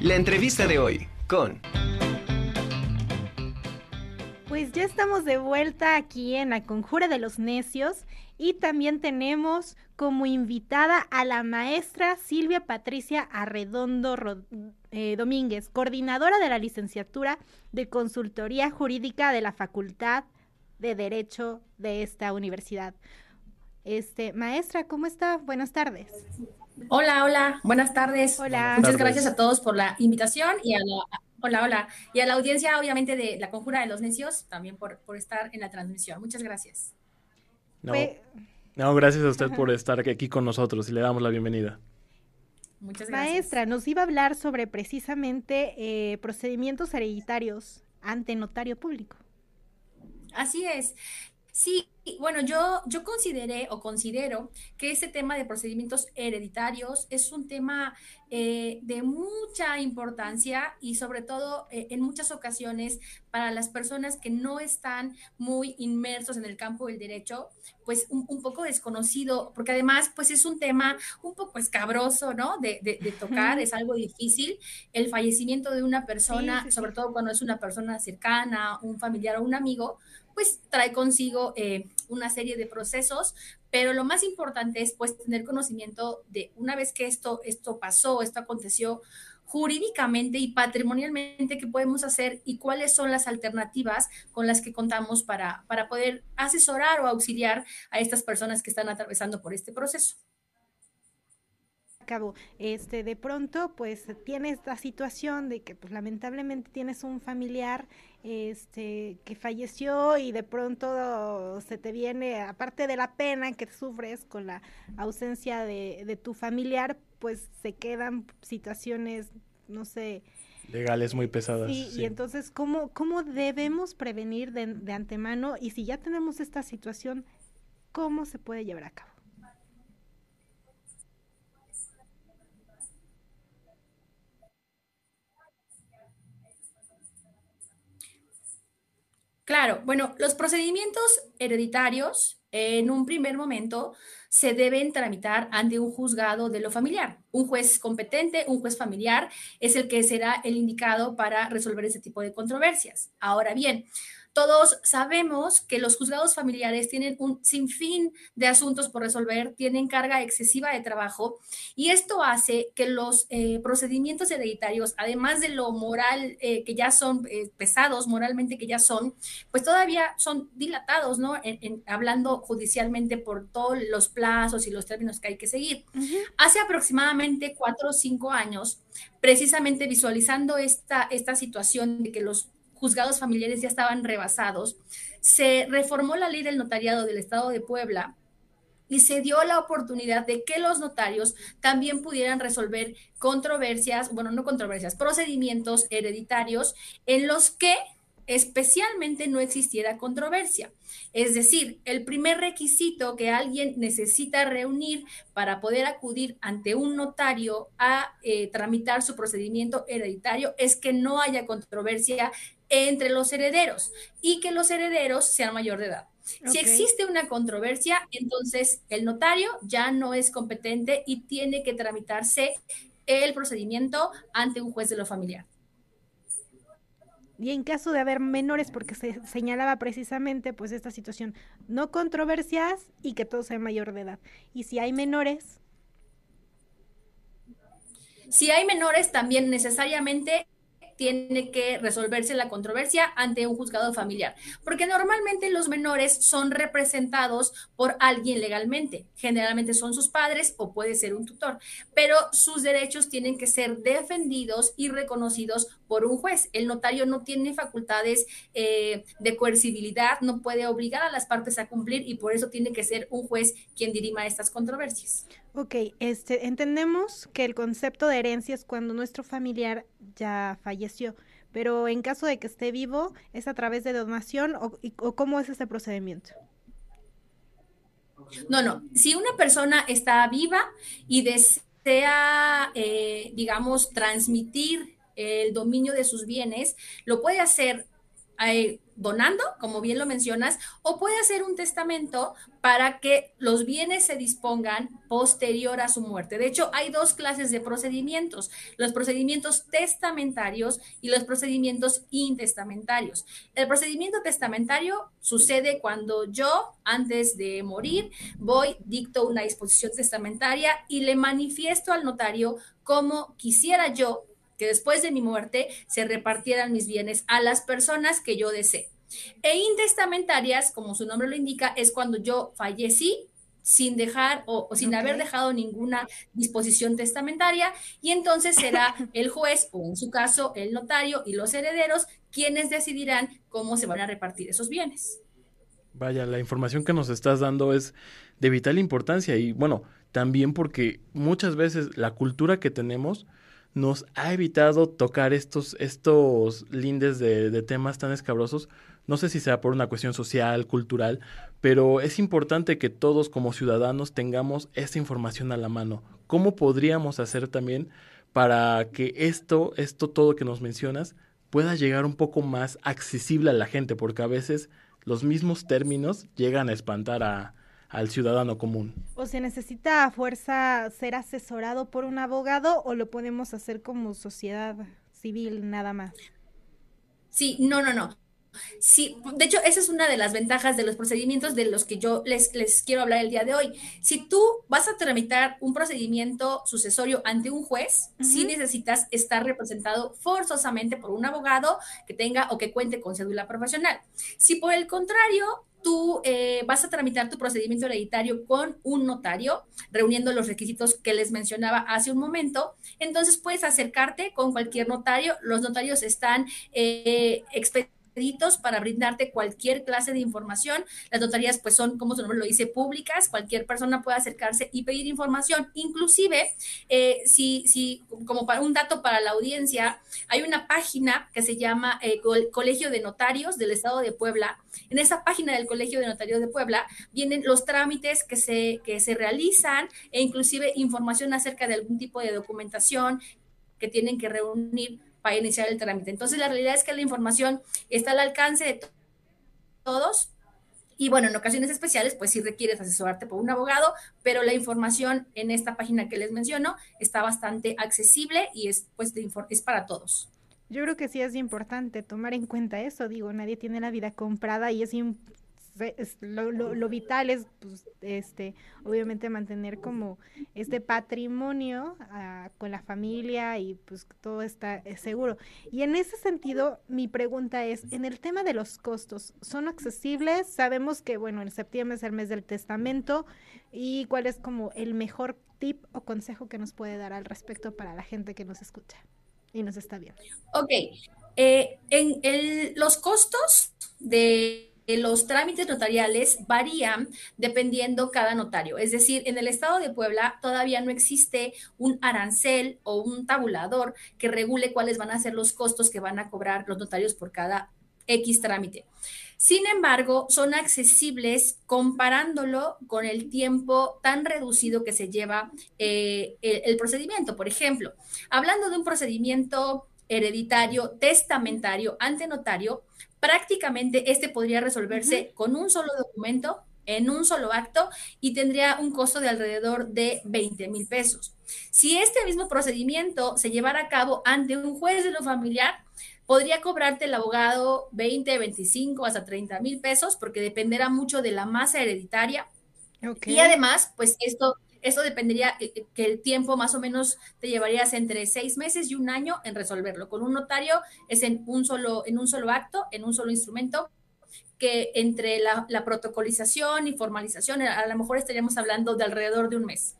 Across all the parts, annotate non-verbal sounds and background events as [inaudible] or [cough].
La entrevista de hoy con... Pues ya estamos de vuelta aquí en la Conjura de los Necios y también tenemos como invitada a la maestra Silvia Patricia Arredondo eh, Domínguez, coordinadora de la licenciatura de Consultoría Jurídica de la Facultad de Derecho de esta universidad. Este, maestra, ¿cómo está? Buenas tardes. Hola, hola, buenas tardes. Hola. Muchas gracias a todos por la invitación y a la, hola, hola, y a la audiencia, obviamente, de la Conjura de los Necios, también por, por estar en la transmisión. Muchas gracias. No, no gracias a usted por estar aquí con nosotros y le damos la bienvenida. Muchas gracias. Maestra, nos iba a hablar sobre precisamente eh, procedimientos hereditarios ante notario público. Así es. Sí, bueno, yo, yo consideré o considero que este tema de procedimientos hereditarios es un tema eh, de mucha importancia y sobre todo eh, en muchas ocasiones para las personas que no están muy inmersos en el campo del derecho, pues un, poco desconocido, porque además pues es un tema un poco escabroso, ¿no? De, de, tocar, es algo difícil. El fallecimiento de una persona, sobre todo cuando es una persona cercana, un familiar o un amigo, pues trae consigo eh, una serie de procesos, pero lo más importante es pues tener conocimiento de una vez que esto, esto pasó, esto aconteció jurídicamente y patrimonialmente qué podemos hacer y cuáles son las alternativas con las que contamos para, para poder asesorar o auxiliar a estas personas que están atravesando por este proceso cabo, este, de pronto, pues tiene esta situación de que, pues lamentablemente tienes un familiar, este, que falleció y de pronto se te viene, aparte de la pena que sufres con la ausencia de, de tu familiar, pues se quedan situaciones, no sé, legales muy pesadas. Sí, y entonces, ¿cómo, cómo debemos prevenir de, de, antemano? Y si ya tenemos esta situación, ¿cómo se puede llevar a cabo? Claro, bueno, los procedimientos hereditarios en un primer momento se deben tramitar ante un juzgado de lo familiar. Un juez competente, un juez familiar, es el que será el indicado para resolver ese tipo de controversias. Ahora bien, todos sabemos que los juzgados familiares tienen un sinfín de asuntos por resolver, tienen carga excesiva de trabajo y esto hace que los eh, procedimientos hereditarios, además de lo moral eh, que ya son eh, pesados, moralmente que ya son, pues todavía son dilatados, ¿no? hablando judicialmente por todos los plazos y los términos que hay que seguir. Hace aproximadamente cuatro o cinco años, precisamente visualizando esta, esta situación de que los juzgados familiares ya estaban rebasados, se reformó la ley del notariado del Estado de Puebla y se dio la oportunidad de que los notarios también pudieran resolver controversias, bueno, no controversias, procedimientos hereditarios en los que especialmente no existiera controversia. Es decir, el primer requisito que alguien necesita reunir para poder acudir ante un notario a eh, tramitar su procedimiento hereditario es que no haya controversia entre los herederos y que los herederos sean mayor de edad. Si existe una controversia, entonces el notario ya no es competente y tiene que tramitarse el procedimiento ante un juez de lo familiar. Y en caso de haber menores, porque se señalaba precisamente pues esta situación, no controversias y que todo sea mayor de edad. Y si hay menores. Si hay menores, también necesariamente tiene que resolverse la controversia ante un juzgado familiar, porque normalmente los menores son representados por alguien legalmente, generalmente son sus padres o puede ser un tutor, pero sus derechos tienen que ser defendidos y reconocidos por un juez. El notario no tiene facultades eh, de coercibilidad, no puede obligar a las partes a cumplir y por eso tiene que ser un juez quien dirima estas controversias. Ok, este, entendemos que el concepto de herencia es cuando nuestro familiar ya falleció, pero en caso de que esté vivo, ¿es a través de donación o, cómo es este procedimiento? No, no, si una persona está viva y desea, eh, digamos, transmitir el dominio de sus bienes, lo puede hacer donando, como bien lo mencionas, o puede hacer un testamento para que los bienes se dispongan posterior a su muerte. De hecho, hay dos clases de procedimientos, los procedimientos testamentarios y los procedimientos intestamentarios. El procedimiento testamentario sucede cuando yo, antes de morir, voy, dicto una disposición testamentaria y le manifiesto al notario cómo quisiera yo que después de mi muerte se repartieran mis bienes a las personas que yo desee. E intestamentarias, como su nombre lo indica, es cuando yo fallecí sin dejar o, sin haber dejado ninguna disposición testamentaria y entonces será [laughs] el juez o en su caso el notario y los herederos quienes decidirán cómo se van a repartir esos bienes. Vaya, la información que nos estás dando es de vital importancia y bueno, también porque muchas veces la cultura que tenemos nos ha evitado tocar estos, estos lindes de, temas tan escabrosos. No sé si sea por una cuestión social, cultural, pero es importante que todos como ciudadanos tengamos esta información a la mano. ¿Cómo podríamos hacer también para que esto, esto todo que nos mencionas, pueda llegar un poco más accesible a la gente? Porque a veces los mismos términos llegan a espantar a, al ciudadano común. ¿O se necesita a fuerza ser asesorado por un abogado o lo podemos hacer como sociedad civil nada más? Sí, no, no, no. Sí, de hecho, esa es una de las ventajas de los procedimientos de los que yo les, les quiero hablar el día de hoy. Si tú vas a tramitar un procedimiento sucesorio ante un juez, sí necesitas estar representado forzosamente por un abogado que tenga o que cuente con cédula profesional. Si por el contrario tú eh, vas a tramitar tu procedimiento hereditario con un notario, reuniendo los requisitos que les mencionaba hace un momento. Entonces puedes acercarte con cualquier notario. Los notarios están eh, para brindarte cualquier clase de información. Las notarías pues son, como su nombre lo dice, públicas. Cualquier persona puede acercarse y pedir información. Inclusive, eh, si, si, como para un dato para la audiencia, hay una página que se llama eh, Colegio de Notarios del Estado de Puebla. En esa página del Colegio de Notarios de Puebla vienen los trámites que se, que se realizan e inclusive información acerca de algún tipo de documentación que tienen que reunir para iniciar el trámite. Entonces, la realidad es que la información está al alcance de todos. Y bueno, en ocasiones especiales, pues sí requieres asesorarte por un abogado, pero la información en esta página que les menciono está bastante accesible y es, pues, es para todos. Yo creo que sí es importante tomar en cuenta eso. Digo, nadie tiene la vida comprada y es lo, lo, vital es, pues, este, obviamente mantener como este patrimonio ah, con la familia y pues todo está eh, seguro. Y en ese sentido, mi pregunta es, en el tema de los costos, ¿son accesibles? Sabemos que, bueno, en septiembre es el mes del testamento y cuál es como el mejor tip o consejo que nos puede dar al respecto para la gente que nos escucha y nos está viendo. Ok, eh, en el, los costos de los trámites notariales varían dependiendo cada notario. Es decir, en el estado de Puebla todavía no existe un arancel o un tabulador que regule cuáles van a ser los costos que van a cobrar los notarios por cada X trámite. Sin embargo, son accesibles comparándolo con el tiempo tan reducido que se lleva eh, el procedimiento. Por ejemplo, hablando de un procedimiento hereditario, testamentario, ante notario, prácticamente este podría resolverse con un solo documento, en un solo acto, y tendría un costo de alrededor de 20 mil pesos. Si este mismo procedimiento se llevara a cabo ante un juez de lo familiar, podría cobrarte el abogado 20, 25, hasta 30 mil pesos, porque dependerá mucho de la masa hereditaria. Y además, pues esto eso dependería eh, eh, que el tiempo más o menos te llevarías entre seis meses y un año en resolverlo. Con un notario es en un solo, en un solo acto, en un solo instrumento, que entre la, la protocolización y formalización, a lo mejor estaríamos hablando de alrededor de un mes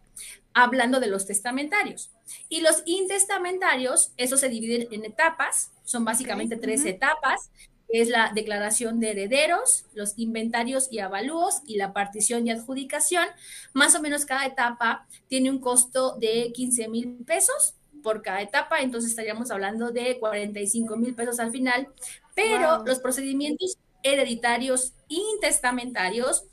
hablando de los testamentarios. Y los intestamentarios, eso se dividen en etapas, son básicamente tres etapas es la declaración de herederos, los inventarios y avalúos y la partición y adjudicación. Más o menos cada etapa tiene un costo de 15 mil pesos por cada etapa, entonces estaríamos hablando de 45 mil pesos al final, pero los procedimientos hereditarios intestamentarios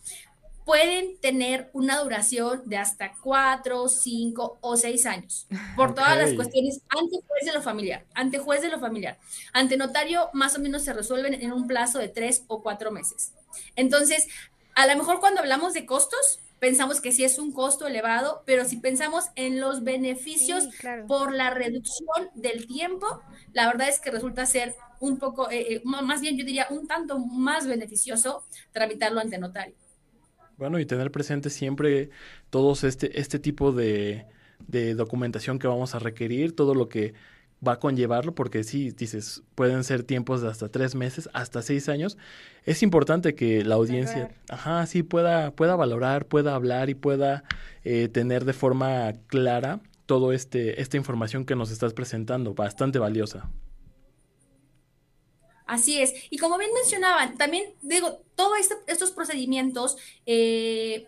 pueden tener una duración de hasta cuatro, cinco o seis años, por todas las cuestiones ante juez de lo familiar, ante juez de lo familiar. Ante notario, más o menos se resuelven en un plazo de tres o cuatro meses. Entonces, a lo mejor cuando hablamos de costos, pensamos que sí es un costo elevado, pero si pensamos en los beneficios por la reducción del tiempo, la verdad es que resulta ser un poco, eh, eh, más bien yo diría un tanto más beneficioso tramitarlo ante notario. Bueno, y tener presente siempre todos este, este tipo de, documentación que vamos a requerir, todo lo que va a conllevarlo, porque sí, dices, pueden ser tiempos de hasta tres meses, hasta seis años. Es importante que la audiencia, ajá, sí, pueda, pueda valorar, pueda hablar y pueda eh, tener de forma clara todo este, esta información que nos estás presentando, bastante valiosa. Así es. Y como bien mencionaban, también digo, todos este, estos procedimientos eh,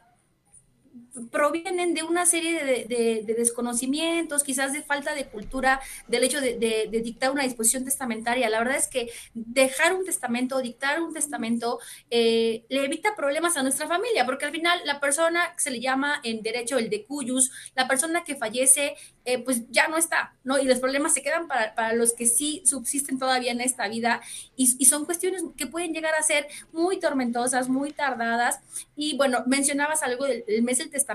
provienen de una serie de, desconocimientos, quizás de falta de cultura, del hecho de, dictar una disposición testamentaria. La verdad es que dejar un testamento, dictar un testamento, eh, le evita problemas a nuestra familia, porque al final la persona se le llama en derecho el de cuyus, la persona que fallece, eh, pues ya no está, ¿no? Y los problemas se quedan para, los que sí subsisten todavía en esta vida y, y son cuestiones que pueden llegar a ser muy tormentosas, muy tardadas. Y bueno, mencionabas algo del mes del testamento.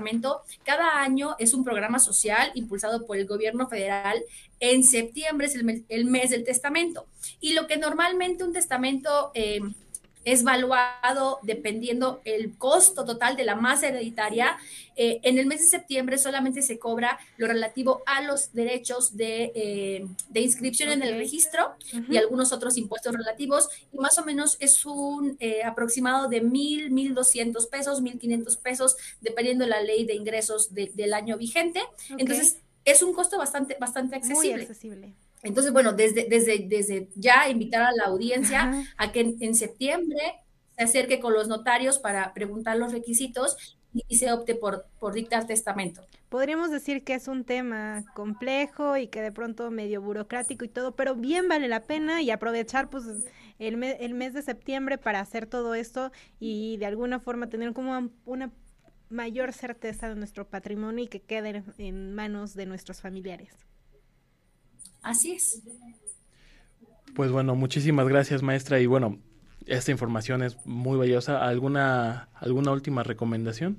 Cada año es un programa social impulsado por el gobierno federal. En septiembre es el mes, del testamento. Y lo que normalmente un testamento... Eh, es valuado dependiendo el costo total de la masa hereditaria. Eh, en el mes de septiembre solamente se cobra lo relativo a los derechos de, eh, inscripción en el registro y algunos otros impuestos relativos, y más o menos es un eh, aproximado de mil, mil doscientos pesos, mil quinientos pesos, dependiendo de la ley de ingresos del año vigente. Entonces, es un costo bastante, bastante accesible. Muy accesible. Entonces, bueno, desde, desde, desde ya invitar a la audiencia a que en, septiembre se acerque con los notarios para preguntar los requisitos y, se opte por, por dictar testamento. Podríamos decir que es un tema complejo y que de pronto medio burocrático y todo, pero bien vale la pena y aprovechar pues el, el mes de septiembre para hacer todo esto y de alguna forma tener como una mayor certeza de nuestro patrimonio y que quede en manos de nuestros familiares. Así es. Pues bueno, muchísimas gracias maestra y bueno, esta información es muy valiosa. ¿Alguna, alguna última recomendación?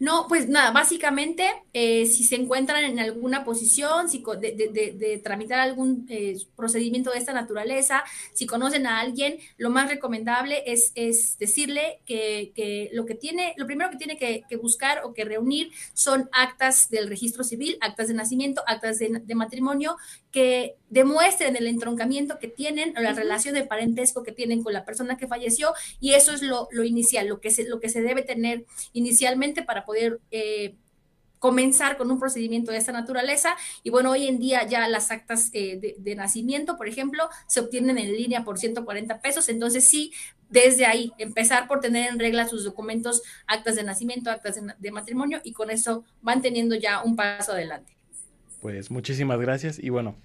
No, pues nada, básicamente, eh, si se encuentran en alguna posición si de, tramitar algún eh, procedimiento de esta naturaleza, si conocen a alguien, lo más recomendable es, es decirle que, lo que tiene, lo primero que tiene que, buscar o que reunir son actas del registro civil, actas de nacimiento, actas de, matrimonio, que demuestren el entroncamiento que tienen o la relación de parentesco que tienen con la persona que falleció y eso es lo, lo inicial, lo que, se, lo que se debe tener inicialmente para poder eh, comenzar con un procedimiento de esta naturaleza. Y bueno, hoy en día ya las actas eh, de, nacimiento, por ejemplo, se obtienen en línea por 140 pesos. Entonces sí, desde ahí, empezar por tener en regla sus documentos, actas de nacimiento, actas de, matrimonio, y con eso van teniendo ya un paso adelante. Pues muchísimas gracias y bueno,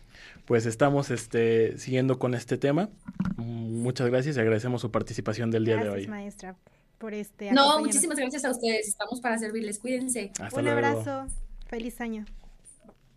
pues estamos este, siguiendo con este tema. Muchas gracias y agradecemos su participación del día de hoy. maestra por este. No, muchísimas gracias a ustedes. Estamos para servirles. Cuídense. Un abrazo. Feliz año.